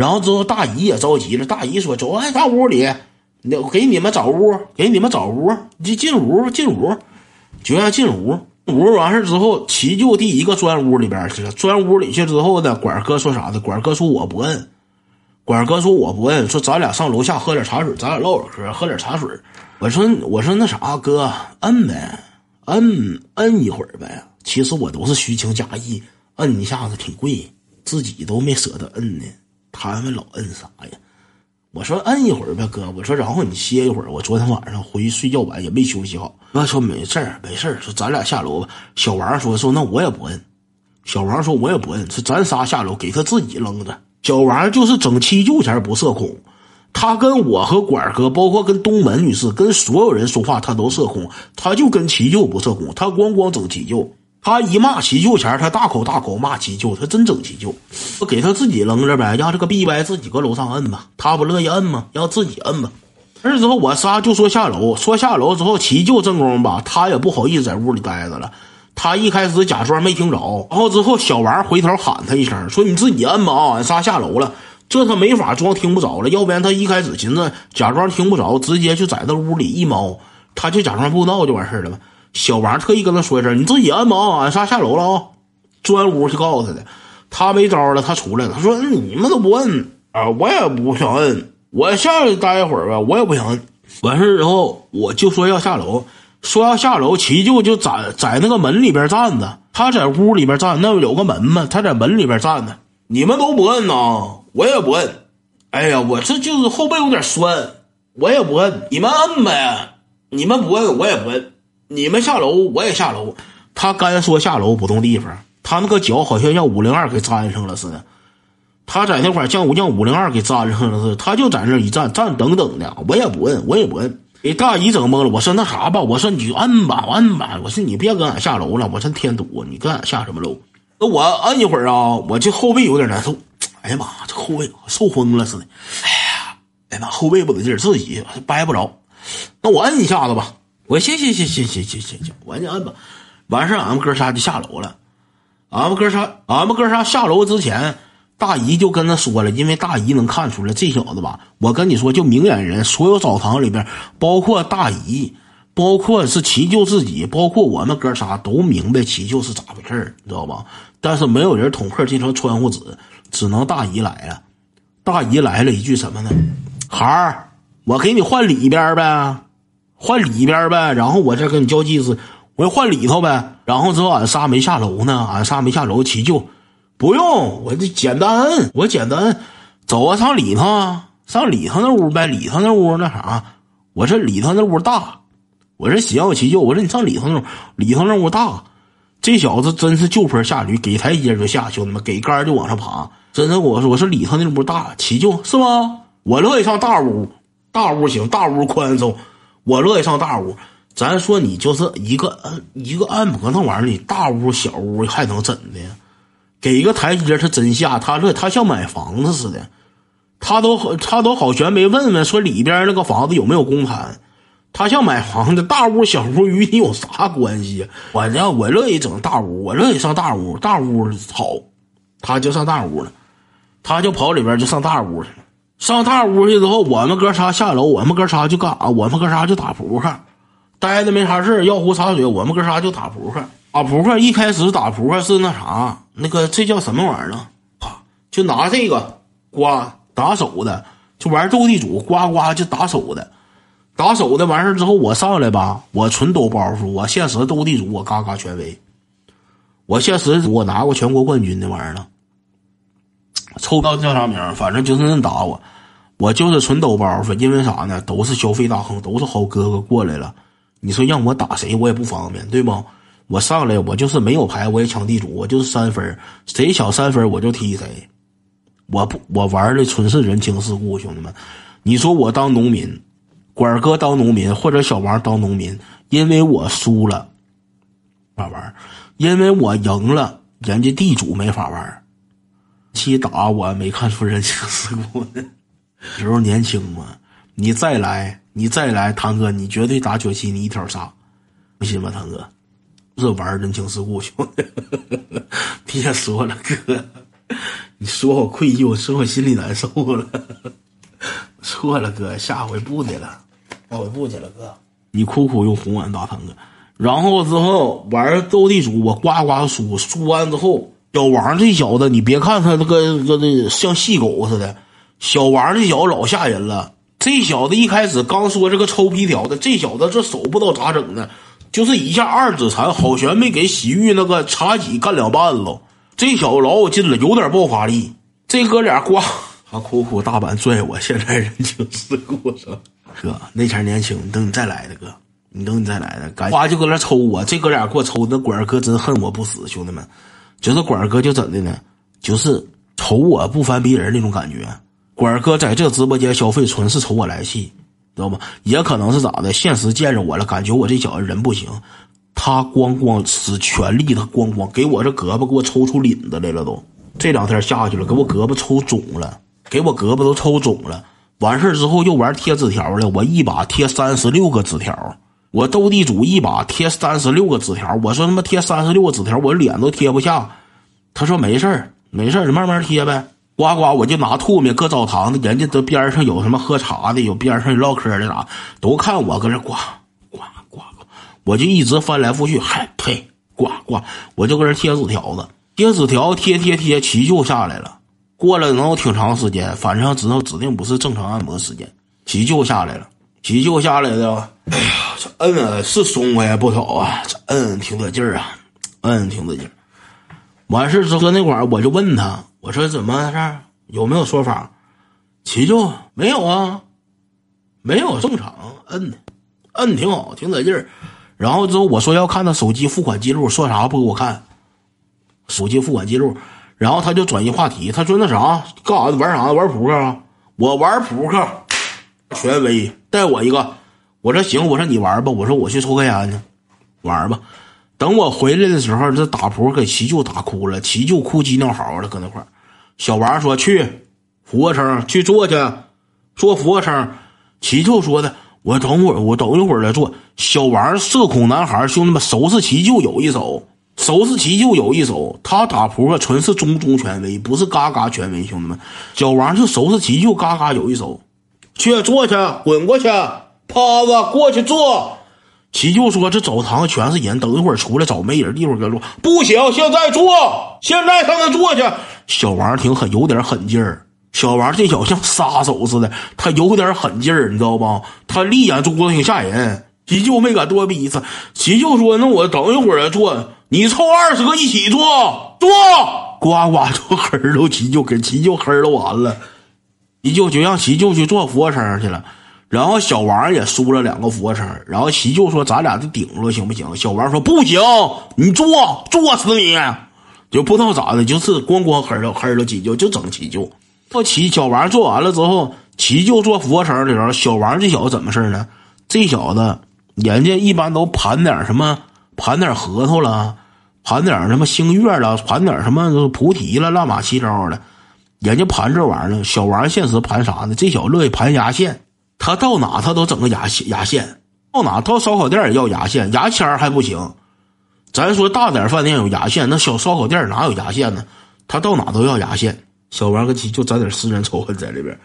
然后之后大姨也着急了，大姨说：“走，哎，到屋里，那给你们找屋，给你们找屋，进进屋，进屋，就让进屋。屋完事之后，齐就第一个钻屋里边去了。钻屋里去之后呢，管哥说啥呢？管哥说我不摁。管哥说我不摁，说咱俩上楼下喝点茶水，咱俩唠会嗑，喝点茶水。我说我说那啥哥，摁呗，摁摁一会儿呗。其实我都是虚情假意，摁一下子挺贵，自己都没舍得摁呢。”他们老摁啥呀？我说摁一会儿呗，哥。我说然后你歇一会儿。我昨天晚上回去睡觉晚也没休息好。哥说没事儿，没事儿。说咱俩下楼吧。小王说说那我也不摁。小王说我也不摁。说咱仨下楼给他自己扔着。小王就是整七舅前不社恐，他跟我和管哥，包括跟东门女士，跟所有人说话他都社恐，他就跟七舅不社恐，他光光整七舅。他一骂齐舅前，他大口大口骂齐舅，他真整齐舅。我给他自己扔着呗，让这个 B 歪自己搁楼上摁吧，他不乐意摁吗？让自己摁吧。完事之后，我仨就说下楼，说下楼之后，齐舅正宫吧，他也不好意思在屋里待着了。他一开始假装没听着，然后之后小王回头喊他一声，说你自己摁吧啊，俺仨下楼了。这他没法装听不着了，要不然他一开始寻思假装听不着，直接就在那屋里一猫，他就假装不知道就完事了嘛。小王特意跟他说一声：“你自己摁吧，俺仨下楼了啊！”钻屋去告诉他的，他没招了，他出来了。他说：“你们都不摁啊，我也不想摁，我下去待一会儿吧，我也不想摁。”完事之后，我就说要下楼，说要下楼，齐舅就在在那个门里边站着，他在屋里边站，那有个门嘛，他在门里边站着。你们都不摁呐，我也不摁。哎呀，我这就是后背有点酸，我也不摁。你们摁呗，你们不摁，我也不摁。你们下楼，我也下楼。他干说下楼不动地方，他那个脚好像让五零二给粘上了似的。他在那块儿将我将五零二给粘上了似的，他就在那一站站等等的。我也不摁，我也不摁。给大姨整懵了。我说那啥吧，我说你就摁吧，摁吧。我说你别跟俺下楼了，我真添堵，你跟俺下什么楼？那我摁一会儿啊，我这后背有点难受。哎呀妈，这后背受风了似的。哎呀，哎妈，后背不得劲，自己掰不着。那我摁一下子吧。我行行行行行行行行，我你摁吧，完事俺们哥仨就下楼了。俺们哥仨，俺们哥仨下楼之前，大姨就跟他说了，因为大姨能看出来这小子吧。我跟你说，就明眼人，所有澡堂里边，包括大姨，包括是齐舅自己，包括我们哥仨都明白齐舅是咋回事你知道吧？但是没有人捅破这层窗户纸，只能大姨来了。大姨来了一句什么呢？孩儿，我给你换里边呗。换里边呗，然后我再跟你交际时，我要换里头呗。然后之后俺仨没下楼呢，俺仨没下楼，齐就不用，我这简单，我简单，走啊，上里头啊，上里头那屋呗，里头那屋那啥，我这里头那屋大，我这行，我齐就我说你上里头那屋，里头那屋大，这小子真是就坡下驴，给台阶就下，兄弟们给杆就往上爬，真的我说我说里头那屋大，齐就是吗？我乐意上大屋，大屋行，大屋宽松。我乐意上大屋，咱说你就是一个一个按摩那玩意儿，你大屋小屋还能怎的？给一个台阶，他真下，他乐，他像买房子似的，他都他都好悬没问问说里边那个房子有没有公摊，他像买房子，大屋小屋与你有啥关系？我呢，我乐意整大屋，我乐意上大屋，大屋好，他就上大屋了，他就跑里边就上大屋去了。上大屋去之后，我们哥仨下楼，我们哥仨就干啥？我们哥仨就打扑克，待着没啥事要壶茶水，我们哥仨就打扑克。打扑克一开始打扑克是那啥，那个这叫什么玩意儿呢？就拿这个刮打手的，就玩斗地主，刮刮就打手的，打手的完事之后，我上来吧，我纯抖包袱，我现实斗地主，我嘎嘎权威，我现实我拿过全国冠军那玩意儿了。抽到叫啥名？反正就是那打我，我就是纯抖包袱。因为啥呢？都是消费大亨，都是好哥哥过来了。你说让我打谁，我也不方便，对不？我上来我就是没有牌，我也抢地主，我就是三分，谁抢三分我就踢谁。我不，我玩的纯是人情世故，兄弟们。你说我当农民，管哥当农民，或者小王当农民，因为我输了，法玩因为我赢了，人家地主没法玩七打我没看出人情世故呢，时候年轻嘛，你再来，你再来，堂哥，你绝对打九七，你一条杀，不信吧，堂哥？这玩人情世故，兄弟，别说了，哥。你说我愧疚，说我心里难受了。错了，哥，下回不的了，下回不去了，哥。你哭哭又哄完大堂哥，然后之后玩斗地主，我呱呱输，输完之后，小王这小子，你别看他那个个那像细狗似的，小王这小子老吓人了。这小子一开始刚说这个抽皮条的，这小子这手不知道咋整的，就是一下二指禅，好悬没给洗浴那个茶几干两半了。这小子老有劲了，有点爆发力。这哥俩呱，还苦苦大板拽我，现在人情世故是吧？哥，那前年轻，等你再来的哥，你等你再来的，呱就搁那抽我。这哥俩给我抽，那管哥真恨我不死，兄弟们，就是管哥就怎的呢？就是瞅我不烦别人那种感觉。管哥在这直播间消费，纯是瞅我来气，知道吗？也可能是咋的？现实见着我了，感觉我这小子人不行，他咣咣使全力，他咣咣给我这胳膊给我抽出领子来了，都这两天下去了，给我胳膊抽肿了，给我胳膊都抽肿了。完事之后又玩贴纸条了，我一把贴三十六个纸条，我斗地主一把贴三十六个纸条，我说他妈贴三十六个纸条，我脸都贴不下。他说没事儿，没事儿，你慢慢贴呗。呱呱，我就拿吐沫搁澡堂子，人家都边上有什么喝茶的，有边上唠嗑的啥，都看我搁这呱呱呱呱，我就一直翻来覆去，嗨呸，呱呱，我就搁这贴纸条子，贴纸条贴贴贴，奇就下来了。过了能有挺长时间，反正知道指定不是正常按摩时间，奇就下来了，急救下来的。哎呀，这摁是松开不少啊，这摁挺得劲儿啊，摁挺得劲儿。完事之后那会儿，我就问他。我说怎么回事？有没有说法？急救没有啊，没有正常摁的，摁挺好，挺得劲儿。然后之后我说要看他手机付款记录，说啥不给我看？手机付款记录。然后他就转移话题，他说那啥干啥？玩啥？玩扑克啊？我玩扑克，权威带我一个。我说行，我说你玩吧。我说我去抽根烟去，玩吧。等我回来的时候，这打扑克给齐舅打哭了，齐舅哭鸡尿嚎了，搁那块小王说：“去俯卧撑，去做去，做俯卧撑。”齐舅说的：“我等会儿，我等一会儿再做。”小王社恐男孩，兄弟们，收拾齐舅有一手，收拾齐舅有一手。他打扑克纯是中中权威，不是嘎嘎权威。兄弟们，小王就收拾齐舅嘎嘎有一手，去坐去，滚过去，趴着过去坐。齐舅说：“这澡堂全是人，等一会儿出来找没人地方搁坐。不行，现在坐，现在上那坐去。”小王挺狠，有点狠劲儿。小王这小像杀手似的，他有点狠劲儿，你知道吧？他立眼珠子挺吓人。齐舅没敢多逼一次。齐舅说：“那我等一会儿再坐，你凑二十个一起坐，坐。”呱呱就黑了，齐舅给齐舅黑了完了。一舅就让齐舅去做俯卧撑去了。然后小王也输了两个俯卧撑，然后齐舅说：“咱俩就顶了，行不行？”小王说：“不行，你做，做死你！”就不知道咋的，就是咣咣黑了黑了齐舅，就整齐舅。到齐小王做完了之后，齐舅做俯卧撑的时候，小王这小子怎么事呢？这小子人家一般都盘点什么，盘点核桃了，盘点什么星月了，盘点什么菩提了，乱码七糟的。人家盘这玩意儿，小王现实盘啥呢？这小乐意盘牙线。他到哪他都整个牙线，牙线到哪到烧烤店也要牙线，牙签还不行。咱说大点饭店有牙线，那小烧烤店哪有牙线呢？他到哪都要牙线。小王跟齐就攒点私人仇恨在里边，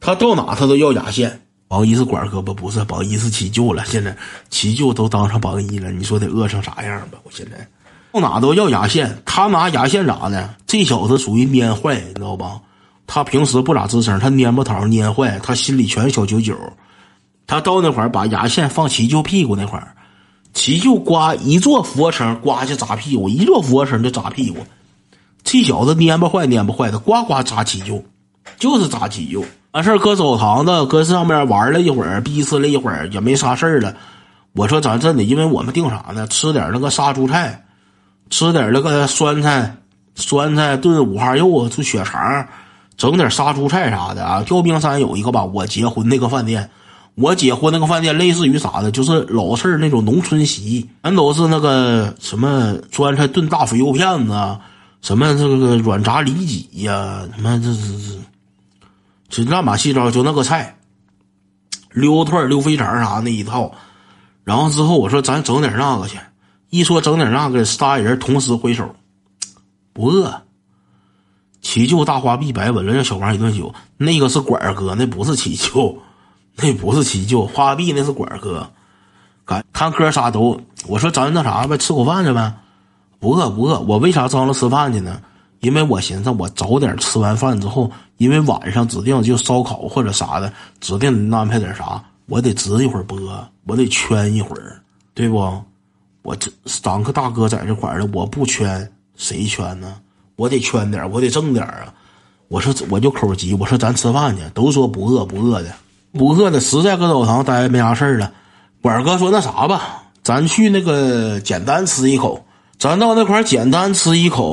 他到哪他都要牙线。榜一是管哥吧不是榜一是齐舅了，现在齐舅都当上榜一了，你说得饿成啥样吧？我现在到哪都要牙线，他拿牙线咋的？这小子属于蔫坏，你知道吧？他平时不咋吱声，他蔫不桃蔫坏，他心里全是小九九。他到那会儿把牙线放齐舅屁股那块儿，齐舅刮一做俯卧撑，刮就扎屁股；一做俯卧撑就扎屁股。这小子蔫不坏，蔫不坏的，呱呱扎齐舅，就是扎齐舅。完事儿搁澡堂子，搁上面玩了一会儿，逼呲了一会儿，也没啥事儿了。我说咱真的，因为我们订啥呢？吃点那个杀猪菜，吃点那个酸菜，酸菜炖五花肉，做血肠。整点杀猪菜啥的啊！吊冰山有一个吧，我结婚那个饭店，我结婚那个饭店类似于啥的，就是老式那种农村席，全都是那个什么酸菜炖大肥肉片子，什么这个软炸里脊呀，什么这这这，这乱码七糟就那个菜，溜腿溜肥肠啥那一套。然后之后我说咱整点那个去，一说整点那个，仨人同时挥手，不饿。七舅大花臂白吻了让小王一顿酒，那个是管儿哥，那不是七舅，那不是七舅，花臂那是管儿哥。干，看哥仨都，我说咱那啥呗，吃口饭去呗。不饿不饿，我为啥张罗吃饭去呢？因为我寻思我早点吃完饭之后，因为晚上指定就烧烤或者啥的，指定安排点啥，我得值一会儿播，我得圈一会儿，对不？我这三个大哥在这块儿的，我不圈谁圈呢？我得圈点，我得挣点啊！我说我就口急，我说咱吃饭去，都说不饿不饿的，不饿的实在搁澡堂待没啥事儿了。管哥说那啥吧，咱去那个简单吃一口，咱到那块儿简单吃一口。